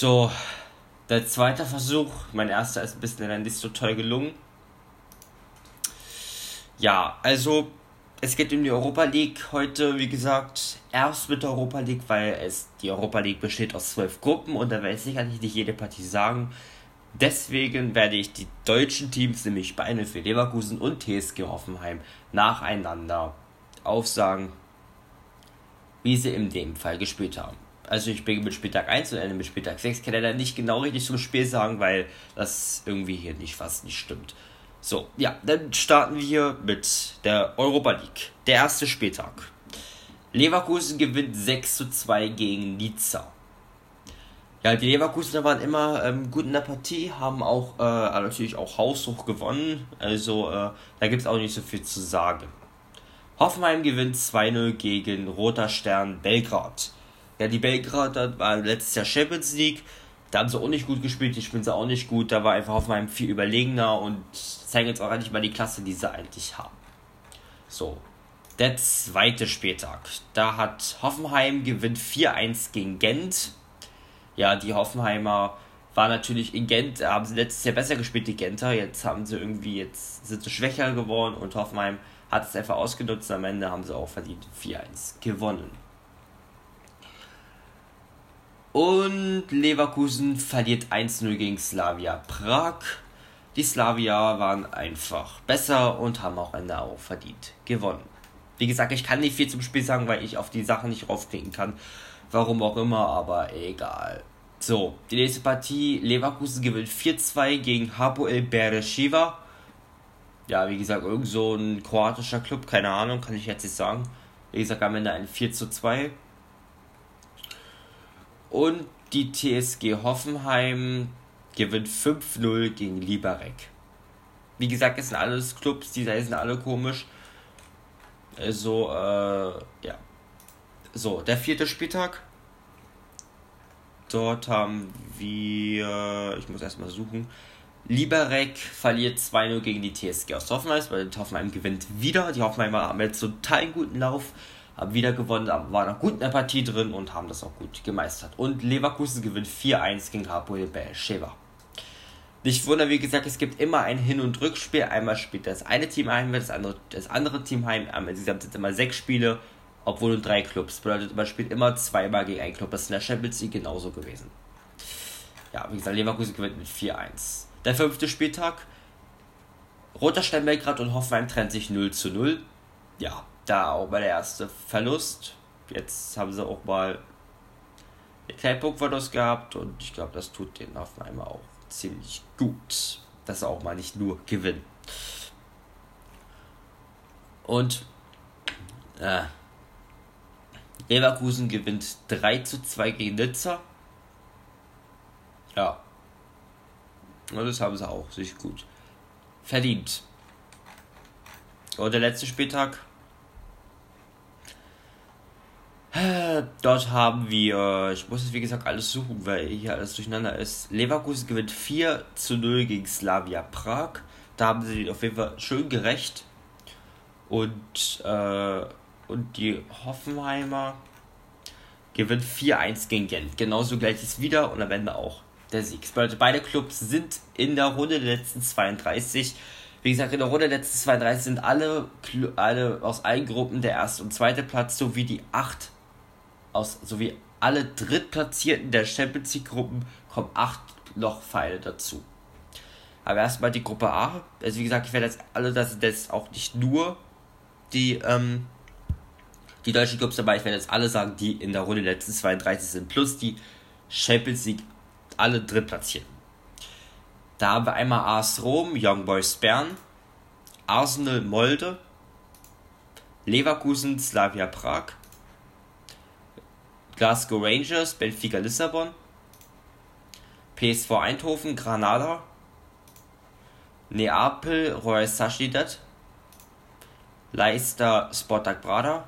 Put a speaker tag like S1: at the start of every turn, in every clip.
S1: So, der zweite Versuch, mein erster ist ein bisschen nicht so toll gelungen. Ja, also es geht um die Europa League heute, wie gesagt, erst mit der Europa League, weil es die Europa League besteht aus zwölf Gruppen und da werde ich sicherlich nicht jede Partie sagen. Deswegen werde ich die deutschen Teams, nämlich Bayern für Leverkusen und TSG Hoffenheim, nacheinander aufsagen, wie sie in dem Fall gespielt haben. Also ich beginne mit Spieltag 1 und Ende mit Spieltag 6. Kann leider nicht genau richtig zum Spiel sagen, weil das irgendwie hier nicht fast nicht stimmt. So, ja, dann starten wir mit der Europa League. Der erste Spieltag. Leverkusen gewinnt 6 zu 2 gegen Nizza. Ja, die Leverkusener waren immer ähm, gut in der Partie, haben auch äh, natürlich auch haushoch gewonnen. Also äh, da gibt es auch nicht so viel zu sagen. Hoffenheim gewinnt 2-0 gegen Roter Stern Belgrad. Ja, die Belgrad war letztes Jahr Champions League. Da haben sie auch nicht gut gespielt, die spielen sie auch nicht gut. Da war einfach Hoffenheim viel überlegener und zeigen jetzt auch eigentlich mal die Klasse, die sie eigentlich haben. So, der zweite Spieltag. Da hat Hoffenheim gewinnt 4-1 gegen Gent. Ja, die Hoffenheimer war natürlich in Gent, haben sie letztes Jahr besser gespielt, die Genter. Jetzt haben sie irgendwie, jetzt sind sie schwächer geworden und Hoffenheim hat es einfach ausgenutzt. Am Ende haben sie auch verdient 4-1 gewonnen. Und Leverkusen verliert 1-0 gegen Slavia Prag. Die Slavia waren einfach besser und haben auch Ende auch verdient gewonnen. Wie gesagt, ich kann nicht viel zum Spiel sagen, weil ich auf die Sachen nicht raufklicken kann. Warum auch immer, aber egal. So, die nächste Partie. Leverkusen gewinnt 4-2 gegen Hapoel Bereshiva. Ja, wie gesagt, irgend so ein kroatischer Club, keine Ahnung, kann ich jetzt nicht sagen. Wie gesagt, am Ende ein 4 2 und die TSG Hoffenheim gewinnt 5-0 gegen Liberec. Wie gesagt, es sind alles Clubs, die sind alle komisch. Also, äh, ja. So, der vierte Spieltag. Dort haben wir, ich muss erstmal suchen. Liberec verliert 2-0 gegen die TSG aus Hoffenheim, weil Hoffenheim gewinnt wieder. Die Hoffenheimer haben jetzt total guten Lauf haben wieder gewonnen, waren noch gut in der Partie drin und haben das auch gut gemeistert. Und Leverkusen gewinnt 4-1 gegen Hapoel Beersheba. Nicht wunder, wie gesagt, es gibt immer ein Hin- und Rückspiel. Einmal spielt das eine Team heim, das andere, das andere Team heim. Insgesamt sind immer sechs Spiele, obwohl nur drei Clubs. Bedeutet, man spielt immer zweimal gegen einen Club. Das ist in der Champions League genauso gewesen. Ja, wie gesagt, Leverkusen gewinnt mit 4-1. Der fünfte Spieltag. Roter Stern Belgrad und Hoffenheim trennt sich 0 zu 0. Ja, da auch mal der erste Verlust. Jetzt haben sie auch mal einen kleinen Punktverlust gehabt und ich glaube, das tut den einmal auch ziemlich gut, dass sie auch mal nicht nur gewinnen. Und äh, Leverkusen gewinnt 3 zu 2 gegen Nizza. Ja. Und das haben sie auch sich gut verdient. Und der letzte Spieltag Dort haben wir, ich muss es wie gesagt alles suchen, weil hier alles durcheinander ist. Leverkusen gewinnt 4 zu 0 gegen Slavia Prag. Da haben sie auf jeden Fall schön gerecht. Und, äh, und die Hoffenheimer gewinnt 4-1 gegen Gent. Genauso gleich ist wieder und am Ende auch der Sieg. Beide Clubs sind in der Runde der letzten 32. Wie gesagt, in der Runde der letzten 32 sind alle, alle aus allen Gruppen der erste und zweite Platz sowie die acht aus sowie alle Drittplatzierten der Champions League Gruppen kommen acht noch Pfeile dazu. Aber erstmal die Gruppe A. Also wie gesagt, ich werde jetzt alle, das sind jetzt auch nicht nur die, ähm, die deutschen Clubs dabei, ich werde jetzt alle sagen, die in der Runde letzten 32 sind, plus die Champions League alle Drittplatzierten. Da haben wir einmal AS Rom, Young Boys Bern, Arsenal Molde, Leverkusen, Slavia Prag, Glasgow Rangers, Benfica Lissabon, PSV Eindhoven, Granada, Neapel, Royal Sociedad, Leicester, Sportak Braga,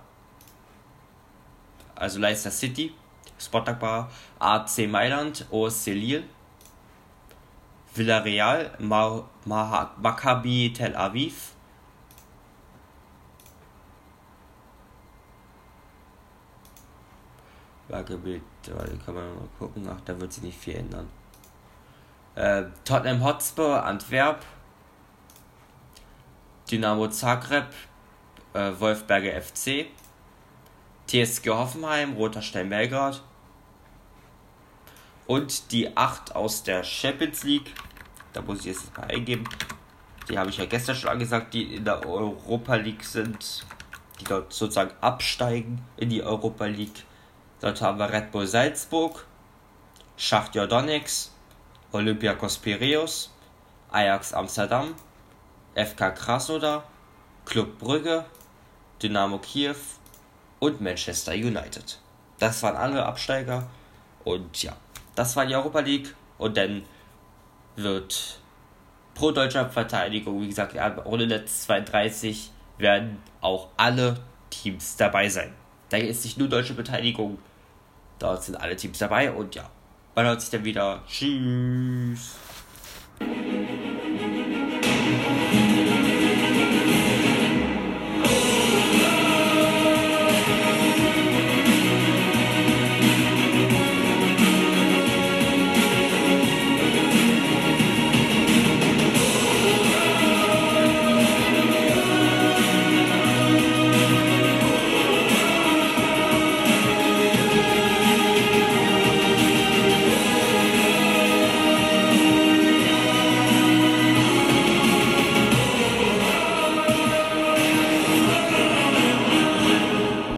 S1: also Leicester City, Sportak Braga, AC Mailand, OSC Lille, Villarreal, Maccabi Tel Aviv, Lagebild, kann man mal gucken. Ach, da wird sich nicht viel ändern. Äh, Tottenham Hotspur, Antwerp, Dynamo Zagreb, äh, Wolfberger FC, TSG Hoffenheim, Roter Stein Belgrad und die 8 aus der Champions League. Da muss ich jetzt mal eingeben. Die habe ich ja gestern schon angesagt, die in der Europa League sind, die dort sozusagen absteigen in die Europa League. Dort haben wir Red Bull Salzburg, Schachtja Donetsk, Olympiakos Piraeus, Ajax Amsterdam, FK Krasnodar, Club Brügge, Dynamo Kiew und Manchester United. Das waren alle Absteiger und ja, das war die Europa League und dann wird pro deutscher Verteidigung, wie gesagt, ohne Netz 32 werden auch alle Teams dabei sein. Da ist nicht nur deutsche Beteiligung, dort sind alle Teams dabei und ja, man hört sich dann wieder. Tschüss.